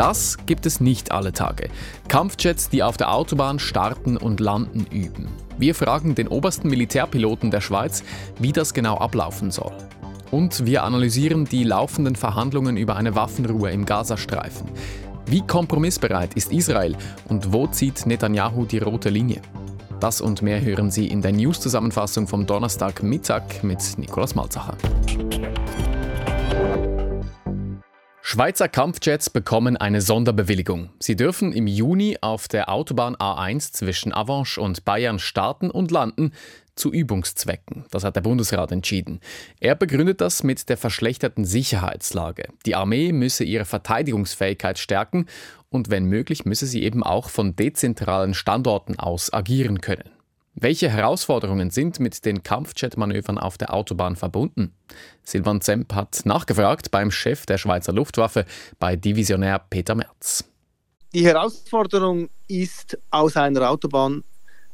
Das gibt es nicht alle Tage. Kampfjets, die auf der Autobahn starten und landen üben. Wir fragen den obersten Militärpiloten der Schweiz, wie das genau ablaufen soll. Und wir analysieren die laufenden Verhandlungen über eine Waffenruhe im Gazastreifen. Wie kompromissbereit ist Israel und wo zieht Netanyahu die rote Linie? Das und mehr hören Sie in der News-Zusammenfassung vom Donnerstagmittag mit Nikolaus Malzacher. Schweizer Kampfjets bekommen eine Sonderbewilligung. Sie dürfen im Juni auf der Autobahn A1 zwischen Avanche und Bayern starten und landen, zu Übungszwecken. Das hat der Bundesrat entschieden. Er begründet das mit der verschlechterten Sicherheitslage. Die Armee müsse ihre Verteidigungsfähigkeit stärken und wenn möglich müsse sie eben auch von dezentralen Standorten aus agieren können. Welche Herausforderungen sind mit den Kampfjet-Manövern auf der Autobahn verbunden? Silvan Zemp hat nachgefragt beim Chef der Schweizer Luftwaffe, bei Divisionär Peter Merz. Die Herausforderung ist, aus einer Autobahn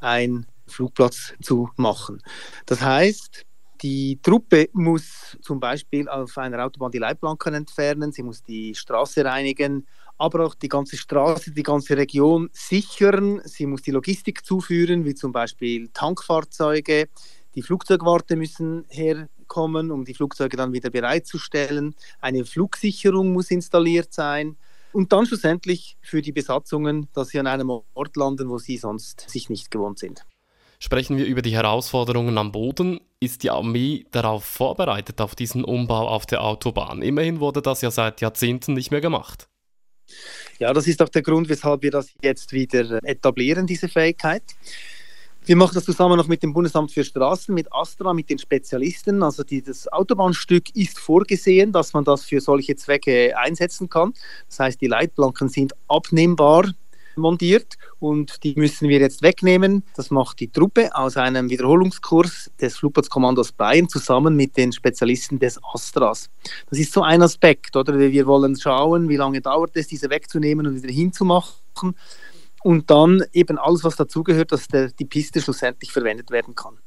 einen Flugplatz zu machen. Das heißt, die Truppe muss zum Beispiel auf einer Autobahn die Leitplanken entfernen, sie muss die Straße reinigen, aber auch die ganze Straße, die ganze Region sichern. Sie muss die Logistik zuführen, wie zum Beispiel Tankfahrzeuge. Die Flugzeugwarte müssen herkommen, um die Flugzeuge dann wieder bereitzustellen. Eine Flugsicherung muss installiert sein. Und dann schlussendlich für die Besatzungen, dass sie an einem Ort landen, wo sie sonst sich nicht gewohnt sind. Sprechen wir über die Herausforderungen am Boden. Ist die Armee darauf vorbereitet, auf diesen Umbau auf der Autobahn? Immerhin wurde das ja seit Jahrzehnten nicht mehr gemacht. Ja, das ist auch der Grund, weshalb wir das jetzt wieder etablieren, diese Fähigkeit. Wir machen das zusammen noch mit dem Bundesamt für Straßen, mit Astra, mit den Spezialisten. Also die, das Autobahnstück ist vorgesehen, dass man das für solche Zwecke einsetzen kann. Das heißt, die Leitplanken sind abnehmbar montiert und die müssen wir jetzt wegnehmen. Das macht die Truppe aus einem Wiederholungskurs des Flugplatzkommandos Bayern zusammen mit den Spezialisten des Astras. Das ist so ein Aspekt, oder? Wir wollen schauen, wie lange dauert es, diese wegzunehmen und wieder hinzumachen und dann eben alles, was dazugehört, dass der, die Piste schlussendlich verwendet werden kann.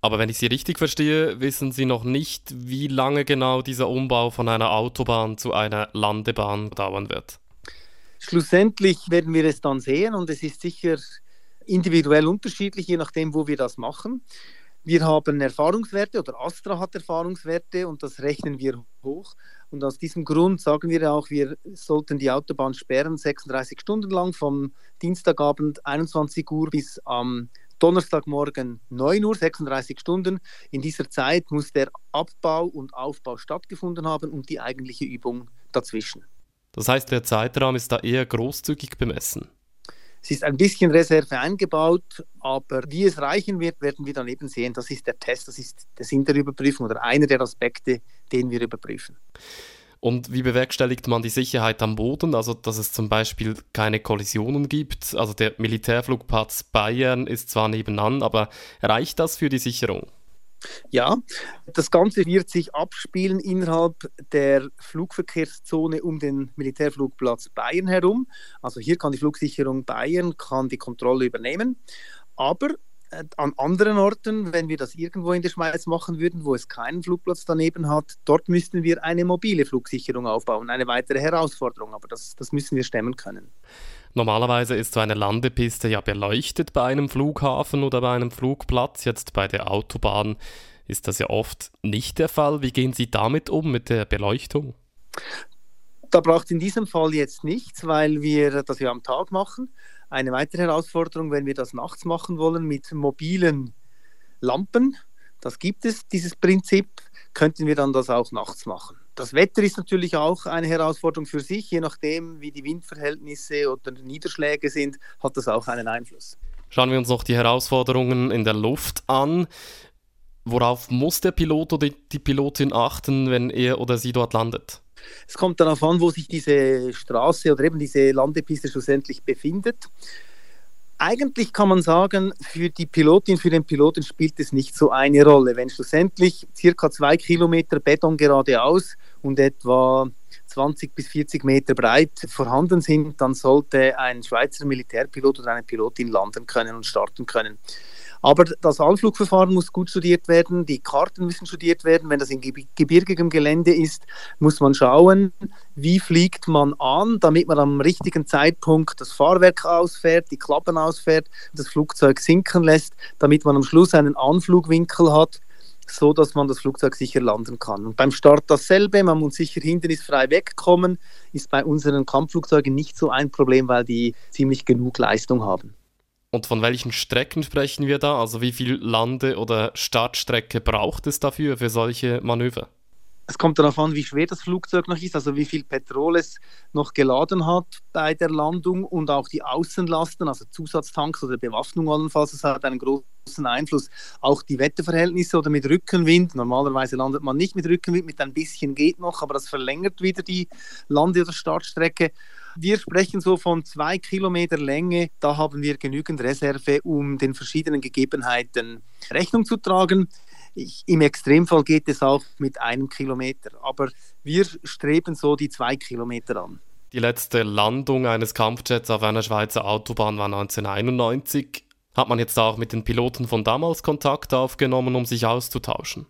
Aber wenn ich Sie richtig verstehe, wissen Sie noch nicht, wie lange genau dieser Umbau von einer Autobahn zu einer Landebahn dauern wird. Schlussendlich werden wir es dann sehen und es ist sicher individuell unterschiedlich, je nachdem, wo wir das machen. Wir haben Erfahrungswerte oder Astra hat Erfahrungswerte und das rechnen wir hoch. Und aus diesem Grund sagen wir auch, wir sollten die Autobahn sperren, 36 Stunden lang, vom Dienstagabend 21 Uhr bis am Donnerstagmorgen 9 Uhr, 36 Stunden. In dieser Zeit muss der Abbau und Aufbau stattgefunden haben und die eigentliche Übung dazwischen. Das heißt, der Zeitraum ist da eher großzügig bemessen. Es ist ein bisschen Reserve eingebaut, aber wie es reichen wird, werden wir dann eben sehen. Das ist der Test, das ist der Sinn der Überprüfung oder einer der Aspekte, den wir überprüfen. Und wie bewerkstelligt man die Sicherheit am Boden? Also, dass es zum Beispiel keine Kollisionen gibt. Also, der Militärflugplatz Bayern ist zwar nebenan, aber reicht das für die Sicherung? Ja, das Ganze wird sich abspielen innerhalb der Flugverkehrszone um den Militärflugplatz Bayern herum. Also hier kann die Flugsicherung Bayern kann die Kontrolle übernehmen. Aber äh, an anderen Orten, wenn wir das irgendwo in der Schweiz machen würden, wo es keinen Flugplatz daneben hat, dort müssten wir eine mobile Flugsicherung aufbauen. Eine weitere Herausforderung, aber das, das müssen wir stemmen können. Normalerweise ist so eine Landepiste ja beleuchtet bei einem Flughafen oder bei einem Flugplatz. Jetzt bei der Autobahn ist das ja oft nicht der Fall. Wie gehen Sie damit um mit der Beleuchtung? Da braucht in diesem Fall jetzt nichts, weil wir das ja am Tag machen. Eine weitere Herausforderung, wenn wir das nachts machen wollen mit mobilen Lampen, das gibt es, dieses Prinzip, könnten wir dann das auch nachts machen. Das Wetter ist natürlich auch eine Herausforderung für sich. Je nachdem, wie die Windverhältnisse oder Niederschläge sind, hat das auch einen Einfluss. Schauen wir uns noch die Herausforderungen in der Luft an. Worauf muss der Pilot oder die Pilotin achten, wenn er oder sie dort landet? Es kommt darauf an, wo sich diese Straße oder eben diese Landepiste schlussendlich befindet. Eigentlich kann man sagen, für die Pilotin, für den Piloten spielt es nicht so eine Rolle. Wenn schlussendlich circa zwei Kilometer Beton geradeaus und etwa 20 bis 40 Meter breit vorhanden sind, dann sollte ein Schweizer Militärpilot oder eine Pilotin landen können und starten können. Aber das Anflugverfahren muss gut studiert werden, die Karten müssen studiert werden. Wenn das in gebirgigem Gelände ist, muss man schauen, wie fliegt man an, damit man am richtigen Zeitpunkt das Fahrwerk ausfährt, die Klappen ausfährt, das Flugzeug sinken lässt, damit man am Schluss einen Anflugwinkel hat, so dass man das Flugzeug sicher landen kann. Und beim Start dasselbe, man muss sicher hindernisfrei wegkommen, ist bei unseren Kampfflugzeugen nicht so ein Problem, weil die ziemlich genug Leistung haben. Und von welchen Strecken sprechen wir da? Also wie viel Lande- oder Startstrecke braucht es dafür, für solche Manöver? Es kommt darauf an, wie schwer das Flugzeug noch ist, also wie viel Petrol es noch geladen hat bei der Landung und auch die Außenlasten, also Zusatztanks oder Bewaffnung allenfalls, das hat einen großen Einfluss. Auch die Wetterverhältnisse oder mit Rückenwind. Normalerweise landet man nicht mit Rückenwind, mit ein bisschen geht noch, aber das verlängert wieder die Lande- oder Startstrecke. Wir sprechen so von zwei Kilometer Länge. Da haben wir genügend Reserve, um den verschiedenen Gegebenheiten Rechnung zu tragen. Ich, Im Extremfall geht es auch mit einem Kilometer, aber wir streben so die zwei Kilometer an. Die letzte Landung eines Kampfjets auf einer Schweizer Autobahn war 1991. Hat man jetzt auch mit den Piloten von damals Kontakt aufgenommen, um sich auszutauschen?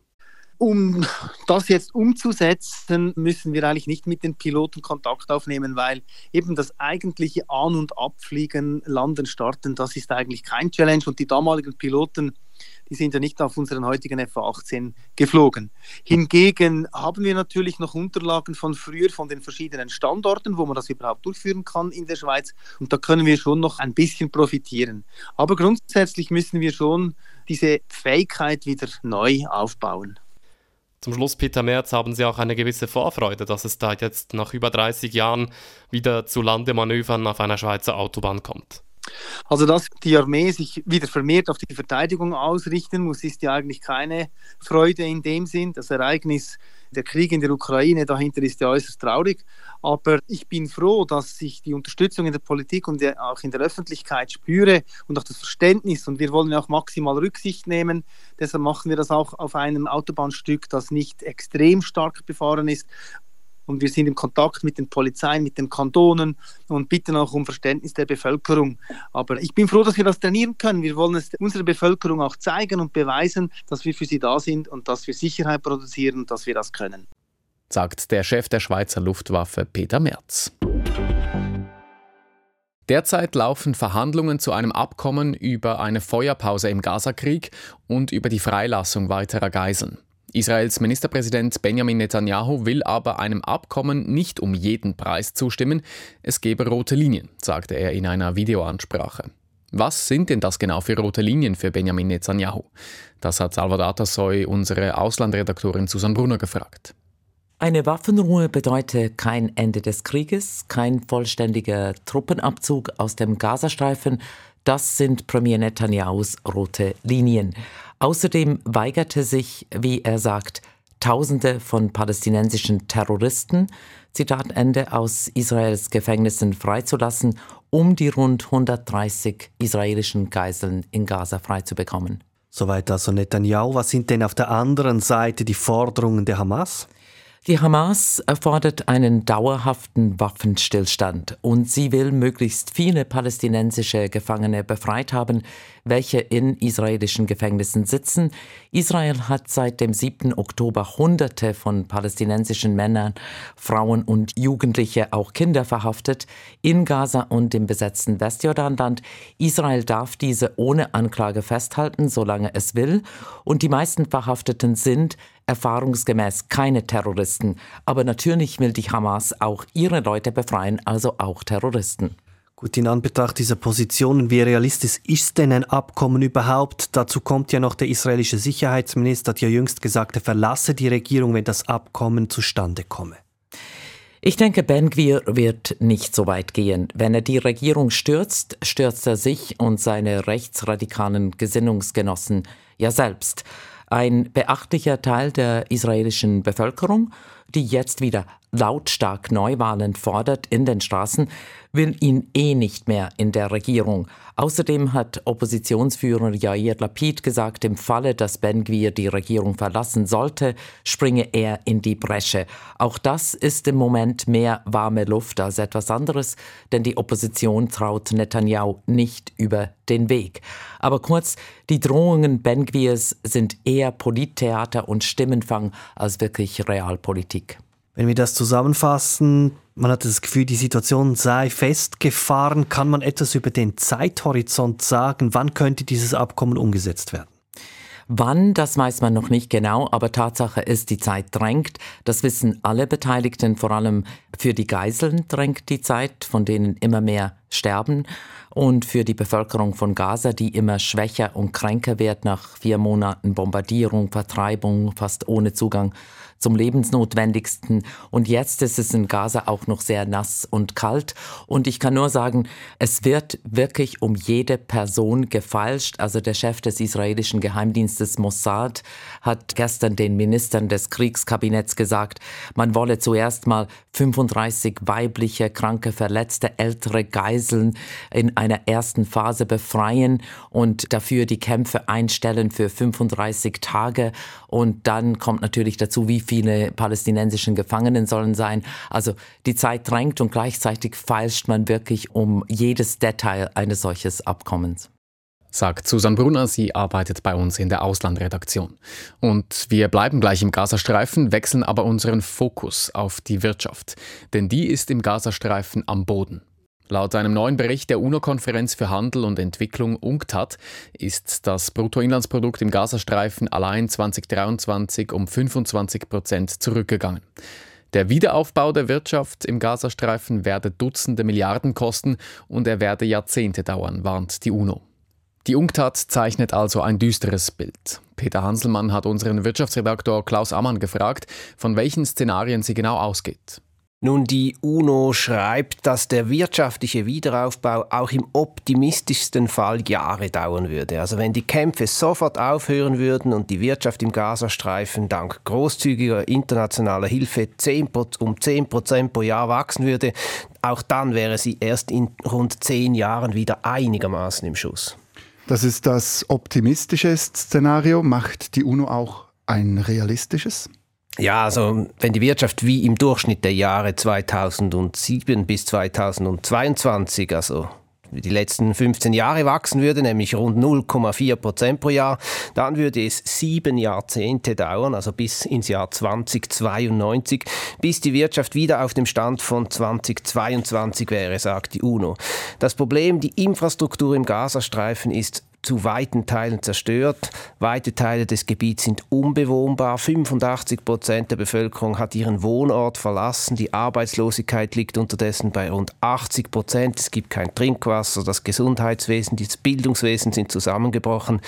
Um das jetzt umzusetzen, müssen wir eigentlich nicht mit den Piloten Kontakt aufnehmen, weil eben das eigentliche An- und Abfliegen, Landen, Starten, das ist eigentlich kein Challenge und die damaligen Piloten die sind ja nicht auf unseren heutigen FA-18 geflogen. Hingegen haben wir natürlich noch Unterlagen von früher, von den verschiedenen Standorten, wo man das überhaupt durchführen kann in der Schweiz. Und da können wir schon noch ein bisschen profitieren. Aber grundsätzlich müssen wir schon diese Fähigkeit wieder neu aufbauen. Zum Schluss, Peter Merz, haben Sie auch eine gewisse Vorfreude, dass es da jetzt nach über 30 Jahren wieder zu Landemanövern auf einer Schweizer Autobahn kommt. Also, dass die Armee sich wieder vermehrt auf die Verteidigung ausrichten muss, ist ja eigentlich keine Freude in dem Sinn. Das Ereignis, der Krieg in der Ukraine dahinter ist ja äußerst traurig. Aber ich bin froh, dass ich die Unterstützung in der Politik und auch in der Öffentlichkeit spüre und auch das Verständnis. Und wir wollen ja auch maximal Rücksicht nehmen. Deshalb machen wir das auch auf einem Autobahnstück, das nicht extrem stark befahren ist und wir sind im Kontakt mit den Polizeien, mit den Kantonen und bitten auch um Verständnis der Bevölkerung. Aber ich bin froh, dass wir das trainieren können. Wir wollen es unserer Bevölkerung auch zeigen und beweisen, dass wir für sie da sind und dass wir Sicherheit produzieren und dass wir das können. Sagt der Chef der Schweizer Luftwaffe Peter Merz. Derzeit laufen Verhandlungen zu einem Abkommen über eine Feuerpause im Gazakrieg und über die Freilassung weiterer Geiseln. Israels Ministerpräsident Benjamin Netanyahu will aber einem Abkommen nicht um jeden Preis zustimmen. Es gebe rote Linien, sagte er in einer Videoansprache. Was sind denn das genau für rote Linien für Benjamin Netanyahu? Das hat Salvador Tasoy unsere Auslandredaktorin Susan Brunner gefragt. Eine Waffenruhe bedeutet kein Ende des Krieges, kein vollständiger Truppenabzug aus dem Gazastreifen. Das sind Premier Netanyahus rote Linien. Außerdem weigerte sich, wie er sagt, Tausende von palästinensischen Terroristen, Zitat Ende, aus Israels Gefängnissen freizulassen, um die rund 130 israelischen Geiseln in Gaza freizubekommen. Soweit also Netanyahu. Was sind denn auf der anderen Seite die Forderungen der Hamas? Die Hamas erfordert einen dauerhaften Waffenstillstand und sie will möglichst viele palästinensische Gefangene befreit haben, welche in israelischen Gefängnissen sitzen. Israel hat seit dem 7. Oktober Hunderte von palästinensischen Männern, Frauen und Jugendliche, auch Kinder verhaftet, in Gaza und im besetzten Westjordanland. Israel darf diese ohne Anklage festhalten, solange es will, und die meisten Verhafteten sind erfahrungsgemäß keine Terroristen. Aber natürlich will die Hamas auch ihre Leute befreien, also auch Terroristen. Gut, in Anbetracht dieser Positionen, wie realistisch ist denn ein Abkommen überhaupt? Dazu kommt ja noch der israelische Sicherheitsminister, hat ja jüngst gesagt, er verlasse die Regierung, wenn das Abkommen zustande komme. Ich denke, Ben Gwir wird nicht so weit gehen. Wenn er die Regierung stürzt, stürzt er sich und seine rechtsradikalen Gesinnungsgenossen ja selbst. Ein beachtlicher Teil der israelischen Bevölkerung die jetzt wieder lautstark Neuwahlen fordert in den Straßen, will ihn eh nicht mehr in der Regierung. Außerdem hat Oppositionsführer Yair Lapid gesagt, im Falle, dass Ben Gwir die Regierung verlassen sollte, springe er in die Bresche. Auch das ist im Moment mehr warme Luft als etwas anderes, denn die Opposition traut Netanyahu nicht über den Weg. Aber kurz, die Drohungen Ben Gwirs sind eher Polittheater und Stimmenfang als wirklich Realpolitik. Wenn wir das zusammenfassen, man hat das Gefühl, die Situation sei festgefahren. Kann man etwas über den Zeithorizont sagen? Wann könnte dieses Abkommen umgesetzt werden? Wann, das weiß man noch nicht genau, aber Tatsache ist, die Zeit drängt. Das wissen alle Beteiligten, vor allem für die Geiseln drängt die Zeit, von denen immer mehr sterben und für die Bevölkerung von Gaza, die immer schwächer und kränker wird nach vier Monaten Bombardierung, Vertreibung, fast ohne Zugang zum Lebensnotwendigsten. Und jetzt ist es in Gaza auch noch sehr nass und kalt. Und ich kann nur sagen, es wird wirklich um jede Person gefalscht. Also der Chef des israelischen Geheimdienstes Mossad hat gestern den Ministern des Kriegskabinetts gesagt, man wolle zuerst mal 35 weibliche, kranke, verletzte, ältere Geiseln in einer ersten Phase befreien und dafür die Kämpfe einstellen für 35 Tage. Und dann kommt natürlich dazu, wie viele palästinensischen Gefangenen sollen sein. Also die Zeit drängt und gleichzeitig feilscht man wirklich um jedes Detail eines solches Abkommens sagt Susan Brunner. Sie arbeitet bei uns in der Auslandredaktion. Und wir bleiben gleich im Gazastreifen, wechseln aber unseren Fokus auf die Wirtschaft. Denn die ist im Gazastreifen am Boden. Laut einem neuen Bericht der UNO-Konferenz für Handel und Entwicklung UNCTAD ist das Bruttoinlandsprodukt im Gazastreifen allein 2023 um 25 Prozent zurückgegangen. Der Wiederaufbau der Wirtschaft im Gazastreifen werde Dutzende Milliarden kosten und er werde Jahrzehnte dauern, warnt die UNO. Die UNCTAD zeichnet also ein düsteres Bild. Peter Hanselmann hat unseren Wirtschaftsredaktor Klaus Ammann gefragt, von welchen Szenarien sie genau ausgeht. Nun, die UNO schreibt, dass der wirtschaftliche Wiederaufbau auch im optimistischsten Fall Jahre dauern würde. Also wenn die Kämpfe sofort aufhören würden und die Wirtschaft im Gazastreifen dank großzügiger internationaler Hilfe 10, um 10 Prozent pro Jahr wachsen würde, auch dann wäre sie erst in rund zehn Jahren wieder einigermaßen im Schuss. Das ist das optimistische Szenario. Macht die UNO auch ein realistisches? Ja, also wenn die Wirtschaft wie im Durchschnitt der Jahre 2007 bis 2022, also die letzten 15 Jahre wachsen würde, nämlich rund 0,4 Prozent pro Jahr, dann würde es sieben Jahrzehnte dauern, also bis ins Jahr 2092, bis die Wirtschaft wieder auf dem Stand von 2022 wäre, sagt die UNO. Das Problem, die Infrastruktur im Gazastreifen ist zu weiten Teilen zerstört. Weite Teile des Gebiets sind unbewohnbar. 85 Prozent der Bevölkerung hat ihren Wohnort verlassen. Die Arbeitslosigkeit liegt unterdessen bei rund 80 Prozent. Es gibt kein Trinkwasser. Das Gesundheitswesen, das Bildungswesen sind zusammengebrochen.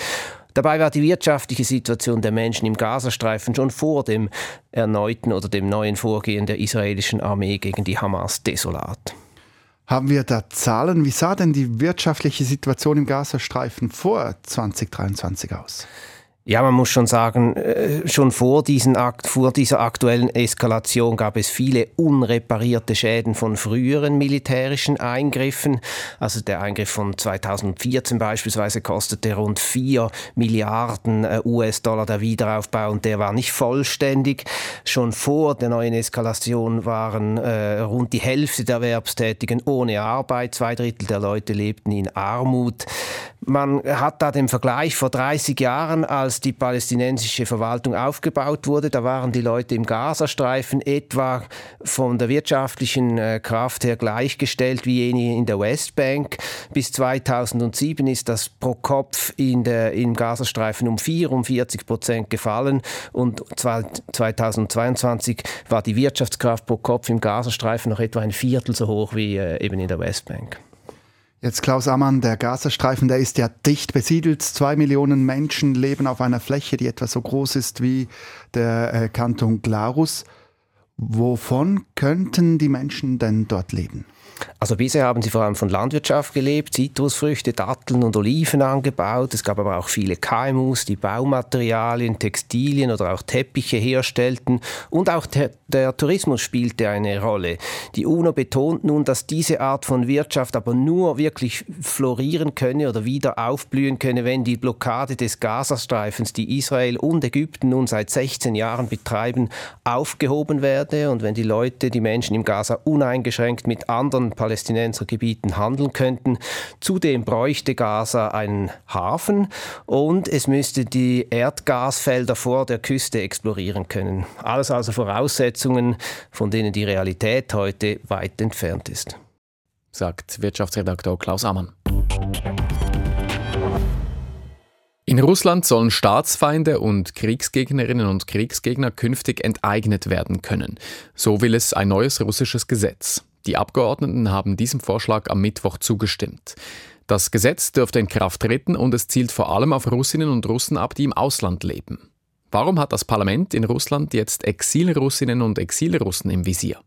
Dabei war die wirtschaftliche Situation der Menschen im Gazastreifen schon vor dem erneuten oder dem neuen Vorgehen der israelischen Armee gegen die Hamas desolat. Haben wir da Zahlen? Wie sah denn die wirtschaftliche Situation im Gazastreifen vor 2023 aus? Ja, man muss schon sagen, äh, schon vor, diesen Akt, vor dieser aktuellen Eskalation gab es viele unreparierte Schäden von früheren militärischen Eingriffen. Also der Eingriff von 2014 beispielsweise kostete rund 4 Milliarden äh, US-Dollar der Wiederaufbau und der war nicht vollständig. Schon vor der neuen Eskalation waren äh, rund die Hälfte der Erwerbstätigen ohne Arbeit, zwei Drittel der Leute lebten in Armut. Man hat da den Vergleich vor 30 Jahren, als die palästinensische Verwaltung aufgebaut wurde. Da waren die Leute im Gazastreifen etwa von der wirtschaftlichen äh, Kraft her gleichgestellt wie jene in der Westbank. Bis 2007 ist das pro Kopf in der, im Gazastreifen um 44 Prozent gefallen und 2022 war die Wirtschaftskraft pro Kopf im Gazastreifen noch etwa ein Viertel so hoch wie äh, eben in der Westbank. Jetzt Klaus Ammann, der Gazastreifen, der ist ja dicht besiedelt. Zwei Millionen Menschen leben auf einer Fläche, die etwa so groß ist wie der äh, Kanton Glarus. Wovon könnten die Menschen denn dort leben? Also bisher haben sie vor allem von Landwirtschaft gelebt, Zitrusfrüchte, Datteln und Oliven angebaut. Es gab aber auch viele KMUs, die Baumaterialien, Textilien oder auch Teppiche herstellten. Und auch der, der Tourismus spielte eine Rolle. Die UNO betont nun, dass diese Art von Wirtschaft aber nur wirklich florieren könne oder wieder aufblühen könne, wenn die Blockade des Gazastreifens, die Israel und Ägypten nun seit 16 Jahren betreiben, aufgehoben werde und wenn die Leute, die Menschen im Gaza uneingeschränkt mit anderen Palästinensergebieten handeln könnten. Zudem bräuchte Gaza einen Hafen und es müsste die Erdgasfelder vor der Küste explorieren können. Alles also Voraussetzungen, von denen die Realität heute weit entfernt ist. Sagt Wirtschaftsredakteur Klaus Ammann. In Russland sollen Staatsfeinde und Kriegsgegnerinnen und Kriegsgegner künftig enteignet werden können. So will es ein neues russisches Gesetz. Die Abgeordneten haben diesem Vorschlag am Mittwoch zugestimmt. Das Gesetz dürfte in Kraft treten und es zielt vor allem auf Russinnen und Russen ab, die im Ausland leben. Warum hat das Parlament in Russland jetzt Exilrussinnen und Exilrussen im Visier?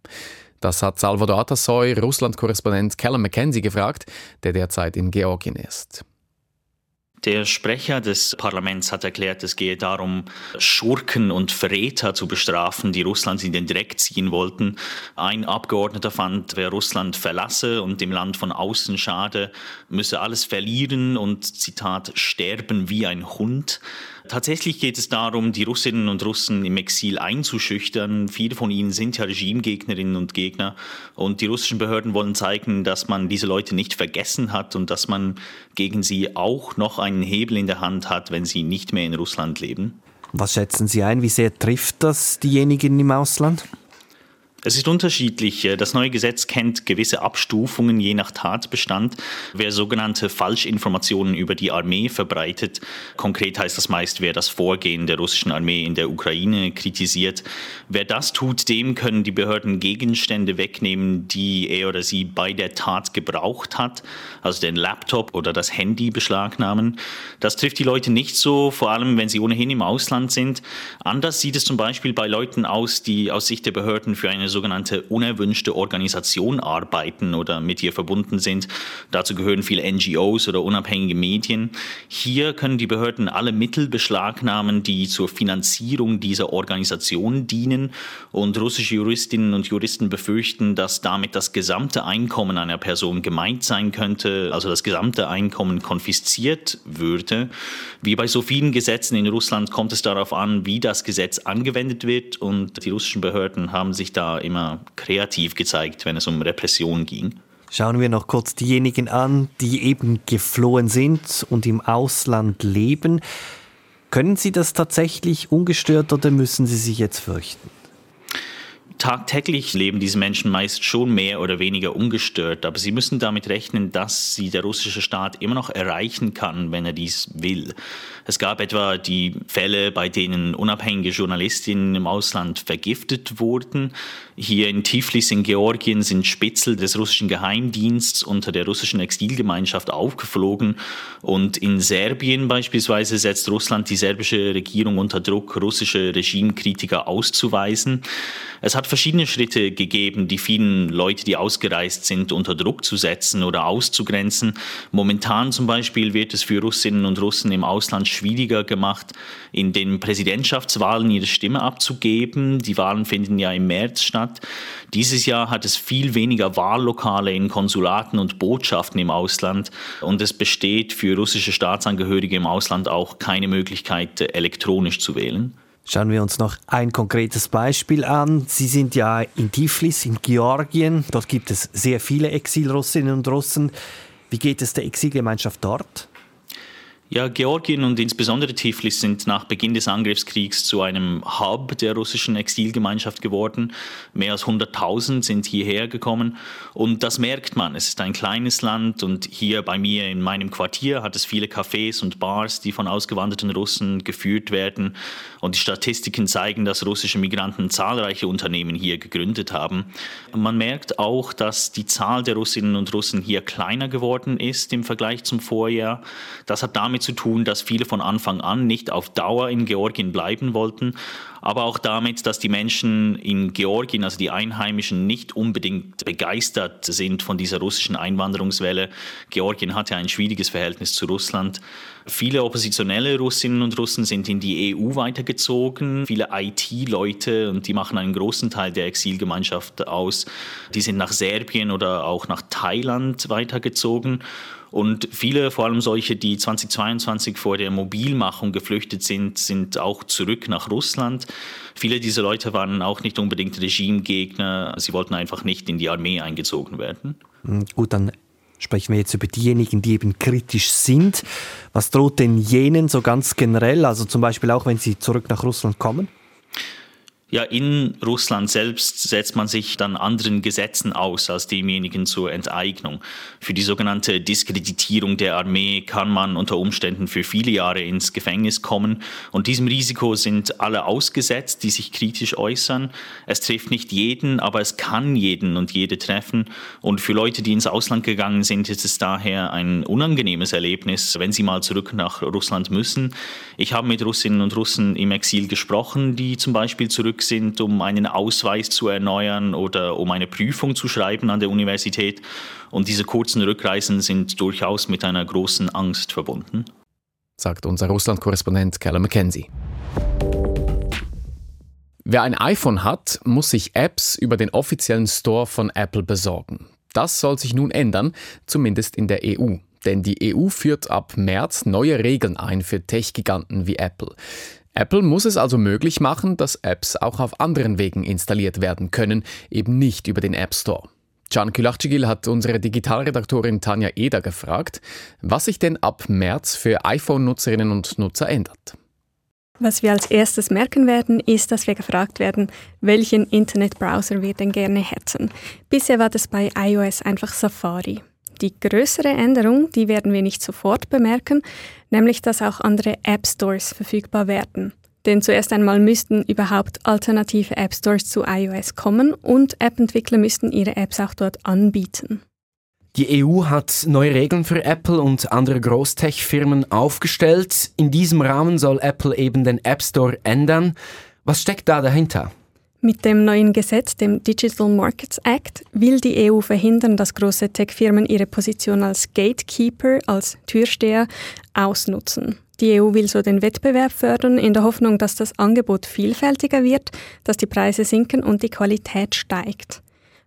Das hat Salvador Atasoy, Russland-Korrespondent Callum McKenzie gefragt, der derzeit in Georgien ist. Der Sprecher des Parlaments hat erklärt, es gehe darum, Schurken und Verräter zu bestrafen, die Russland in den Dreck ziehen wollten. Ein Abgeordneter fand, wer Russland verlasse und dem Land von außen schade, müsse alles verlieren und, Zitat, sterben wie ein Hund. Tatsächlich geht es darum, die Russinnen und Russen im Exil einzuschüchtern. Viele von ihnen sind ja Regimegegnerinnen und Gegner. Und die russischen Behörden wollen zeigen, dass man diese Leute nicht vergessen hat und dass man gegen sie auch noch einen Hebel in der Hand hat, wenn sie nicht mehr in Russland leben. Was schätzen Sie ein? Wie sehr trifft das diejenigen im Ausland? Es ist unterschiedlich. Das neue Gesetz kennt gewisse Abstufungen je nach Tatbestand. Wer sogenannte Falschinformationen über die Armee verbreitet, konkret heißt das meist, wer das Vorgehen der russischen Armee in der Ukraine kritisiert, wer das tut, dem können die Behörden Gegenstände wegnehmen, die er oder sie bei der Tat gebraucht hat, also den Laptop oder das Handy beschlagnahmen. Das trifft die Leute nicht so, vor allem wenn sie ohnehin im Ausland sind. Anders sieht es zum Beispiel bei Leuten aus, die aus Sicht der Behörden für eine sogenannte unerwünschte Organisation arbeiten oder mit ihr verbunden sind. Dazu gehören viele NGOs oder unabhängige Medien. Hier können die Behörden alle Mittel beschlagnahmen, die zur Finanzierung dieser Organisation dienen. Und russische Juristinnen und Juristen befürchten, dass damit das gesamte Einkommen einer Person gemeint sein könnte, also das gesamte Einkommen konfisziert würde. Wie bei so vielen Gesetzen in Russland kommt es darauf an, wie das Gesetz angewendet wird. Und die russischen Behörden haben sich da immer kreativ gezeigt, wenn es um Repression ging. Schauen wir noch kurz diejenigen an, die eben geflohen sind und im Ausland leben. Können Sie das tatsächlich ungestört oder müssen Sie sich jetzt fürchten? Tagtäglich leben diese Menschen meist schon mehr oder weniger ungestört, aber sie müssen damit rechnen, dass sie der russische Staat immer noch erreichen kann, wenn er dies will. Es gab etwa die Fälle, bei denen unabhängige Journalistinnen im Ausland vergiftet wurden. Hier in Tiflis in Georgien sind Spitzel des russischen Geheimdiensts unter der russischen Exilgemeinschaft aufgeflogen. Und in Serbien beispielsweise setzt Russland die serbische Regierung unter Druck, russische Regimekritiker auszuweisen. Es hat verschiedene Schritte gegeben, die vielen Leute, die ausgereist sind, unter Druck zu setzen oder auszugrenzen. Momentan zum Beispiel wird es für Russinnen und Russen im Ausland schwieriger gemacht, in den Präsidentschaftswahlen ihre Stimme abzugeben. Die Wahlen finden ja im März statt. Dieses Jahr hat es viel weniger Wahllokale in Konsulaten und Botschaften im Ausland und es besteht für russische Staatsangehörige im Ausland auch keine Möglichkeit, elektronisch zu wählen. Schauen wir uns noch ein konkretes Beispiel an. Sie sind ja in Tiflis in Georgien. Dort gibt es sehr viele Exilrussinnen und Russen. Wie geht es der Exilgemeinschaft dort? Ja, Georgien und insbesondere Tiflis sind nach Beginn des Angriffskriegs zu einem Hub der russischen Exilgemeinschaft geworden. Mehr als 100.000 sind hierher gekommen und das merkt man. Es ist ein kleines Land und hier bei mir in meinem Quartier hat es viele Cafés und Bars, die von ausgewanderten Russen geführt werden und die Statistiken zeigen, dass russische Migranten zahlreiche Unternehmen hier gegründet haben. Man merkt auch, dass die Zahl der Russinnen und Russen hier kleiner geworden ist im Vergleich zum Vorjahr. Das hat damit zu tun, dass viele von Anfang an nicht auf Dauer in Georgien bleiben wollten, aber auch damit, dass die Menschen in Georgien, also die Einheimischen, nicht unbedingt begeistert sind von dieser russischen Einwanderungswelle. Georgien hat ja ein schwieriges Verhältnis zu Russland. Viele oppositionelle Russinnen und Russen sind in die EU weitergezogen. Viele IT-Leute, und die machen einen großen Teil der Exilgemeinschaft aus, die sind nach Serbien oder auch nach Thailand weitergezogen. Und viele, vor allem solche, die 2022 vor der Mobilmachung geflüchtet sind, sind auch zurück nach Russland. Viele dieser Leute waren auch nicht unbedingt Regimegegner. Sie wollten einfach nicht in die Armee eingezogen werden. Hm, gut, dann sprechen wir jetzt über diejenigen, die eben kritisch sind. Was droht denn jenen so ganz generell, also zum Beispiel auch wenn sie zurück nach Russland kommen? Ja, in Russland selbst setzt man sich dann anderen Gesetzen aus als demjenigen zur Enteignung. Für die sogenannte Diskreditierung der Armee kann man unter Umständen für viele Jahre ins Gefängnis kommen. Und diesem Risiko sind alle ausgesetzt, die sich kritisch äußern. Es trifft nicht jeden, aber es kann jeden und jede treffen. Und für Leute, die ins Ausland gegangen sind, ist es daher ein unangenehmes Erlebnis, wenn sie mal zurück nach Russland müssen. Ich habe mit Russinnen und Russen im Exil gesprochen, die zum Beispiel zurück sind, um einen Ausweis zu erneuern oder um eine Prüfung zu schreiben an der Universität. Und diese kurzen Rückreisen sind durchaus mit einer großen Angst verbunden. Sagt unser Russland-Korrespondent Keller McKenzie. Wer ein iPhone hat, muss sich Apps über den offiziellen Store von Apple besorgen. Das soll sich nun ändern, zumindest in der EU. Denn die EU führt ab März neue Regeln ein für Tech-Giganten wie Apple. Apple muss es also möglich machen, dass Apps auch auf anderen Wegen installiert werden können, eben nicht über den App Store. Can Külachcigil hat unsere Digitalredaktorin Tanja Eder gefragt, was sich denn ab März für iPhone-Nutzerinnen und Nutzer ändert. Was wir als erstes merken werden, ist, dass wir gefragt werden, welchen Internetbrowser wir denn gerne hätten. Bisher war das bei iOS einfach Safari. Die größere Änderung, die werden wir nicht sofort bemerken, nämlich dass auch andere App Stores verfügbar werden. Denn zuerst einmal müssten überhaupt alternative App Stores zu iOS kommen und App-Entwickler müssten ihre Apps auch dort anbieten. Die EU hat neue Regeln für Apple und andere Großtech-Firmen aufgestellt. In diesem Rahmen soll Apple eben den App Store ändern. Was steckt da dahinter? Mit dem neuen Gesetz, dem Digital Markets Act, will die EU verhindern, dass große Tech-Firmen ihre Position als Gatekeeper, als Türsteher, ausnutzen. Die EU will so den Wettbewerb fördern, in der Hoffnung, dass das Angebot vielfältiger wird, dass die Preise sinken und die Qualität steigt.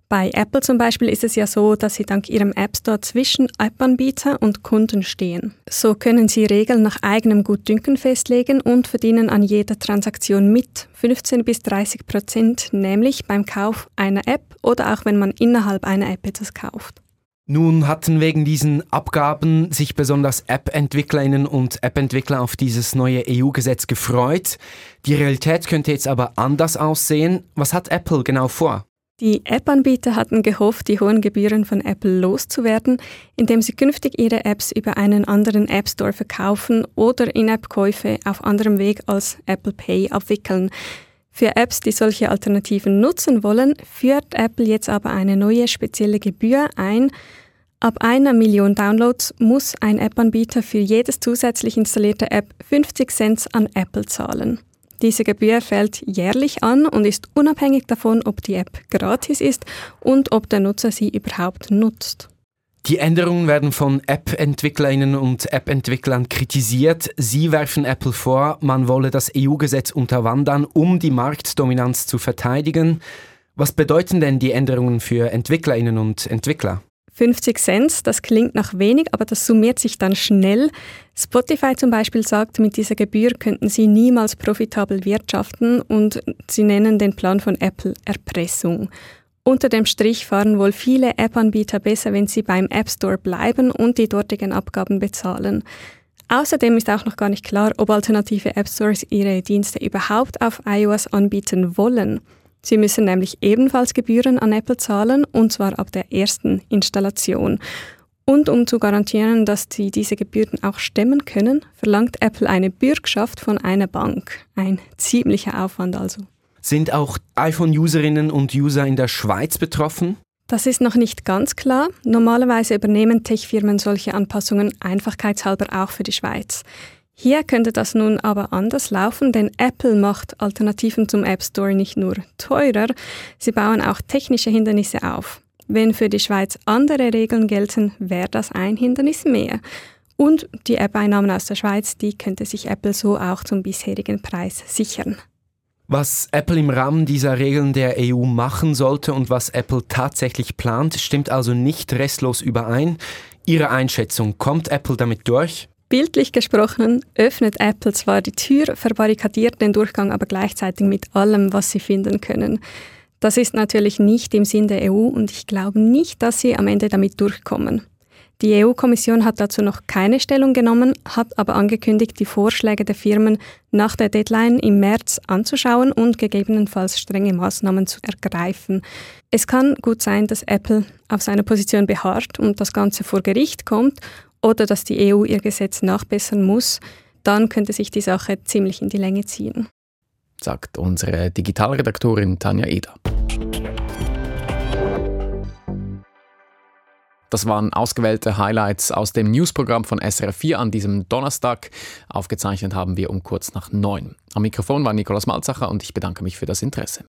Bei Apple zum Beispiel ist es ja so, dass sie dank ihrem App Store zwischen App-Anbieter und Kunden stehen. So können sie Regeln nach eigenem Gutdünken festlegen und verdienen an jeder Transaktion mit 15 bis 30 Prozent, nämlich beim Kauf einer App oder auch wenn man innerhalb einer App etwas kauft. Nun hatten wegen diesen Abgaben sich besonders App-Entwicklerinnen und App-Entwickler auf dieses neue EU-Gesetz gefreut. Die Realität könnte jetzt aber anders aussehen. Was hat Apple genau vor? Die App-Anbieter hatten gehofft, die hohen Gebühren von Apple loszuwerden, indem sie künftig ihre Apps über einen anderen App Store verkaufen oder In-App-Käufe auf anderem Weg als Apple Pay abwickeln. Für Apps, die solche Alternativen nutzen wollen, führt Apple jetzt aber eine neue spezielle Gebühr ein. Ab einer Million Downloads muss ein App-Anbieter für jedes zusätzlich installierte App 50 Cent an Apple zahlen. Diese Gebühr fällt jährlich an und ist unabhängig davon, ob die App gratis ist und ob der Nutzer sie überhaupt nutzt. Die Änderungen werden von App-Entwicklerinnen und App-Entwicklern kritisiert. Sie werfen Apple vor, man wolle das EU-Gesetz unterwandern, um die Marktdominanz zu verteidigen. Was bedeuten denn die Änderungen für Entwicklerinnen und Entwickler? 50 Cent, das klingt nach wenig, aber das summiert sich dann schnell. Spotify zum Beispiel sagt, mit dieser Gebühr könnten sie niemals profitabel wirtschaften und sie nennen den Plan von Apple Erpressung. Unter dem Strich fahren wohl viele App-Anbieter besser, wenn sie beim App Store bleiben und die dortigen Abgaben bezahlen. Außerdem ist auch noch gar nicht klar, ob alternative App Stores ihre Dienste überhaupt auf iOS anbieten wollen. Sie müssen nämlich ebenfalls Gebühren an Apple zahlen, und zwar ab der ersten Installation. Und um zu garantieren, dass sie diese Gebühren auch stemmen können, verlangt Apple eine Bürgschaft von einer Bank. Ein ziemlicher Aufwand also. Sind auch iPhone-Userinnen und User in der Schweiz betroffen? Das ist noch nicht ganz klar. Normalerweise übernehmen Tech-Firmen solche Anpassungen einfachkeitshalber auch für die Schweiz. Hier könnte das nun aber anders laufen, denn Apple macht Alternativen zum App Store nicht nur teurer, sie bauen auch technische Hindernisse auf. Wenn für die Schweiz andere Regeln gelten, wäre das ein Hindernis mehr. Und die App-Einnahmen aus der Schweiz, die könnte sich Apple so auch zum bisherigen Preis sichern. Was Apple im Rahmen dieser Regeln der EU machen sollte und was Apple tatsächlich plant, stimmt also nicht restlos überein. Ihre Einschätzung, kommt Apple damit durch? Bildlich gesprochen öffnet Apple zwar die Tür, verbarrikadiert den Durchgang aber gleichzeitig mit allem, was sie finden können. Das ist natürlich nicht im Sinn der EU und ich glaube nicht, dass sie am Ende damit durchkommen. Die EU-Kommission hat dazu noch keine Stellung genommen, hat aber angekündigt, die Vorschläge der Firmen nach der Deadline im März anzuschauen und gegebenenfalls strenge Maßnahmen zu ergreifen. Es kann gut sein, dass Apple auf seiner Position beharrt und das Ganze vor Gericht kommt oder dass die EU ihr Gesetz nachbessern muss. Dann könnte sich die Sache ziemlich in die Länge ziehen. Sagt unsere Digitalredaktorin Tanja Eder. Das waren ausgewählte Highlights aus dem Newsprogramm von SRF 4 an diesem Donnerstag. Aufgezeichnet haben wir um kurz nach neun. Am Mikrofon war Nikolaus Malzacher und ich bedanke mich für das Interesse.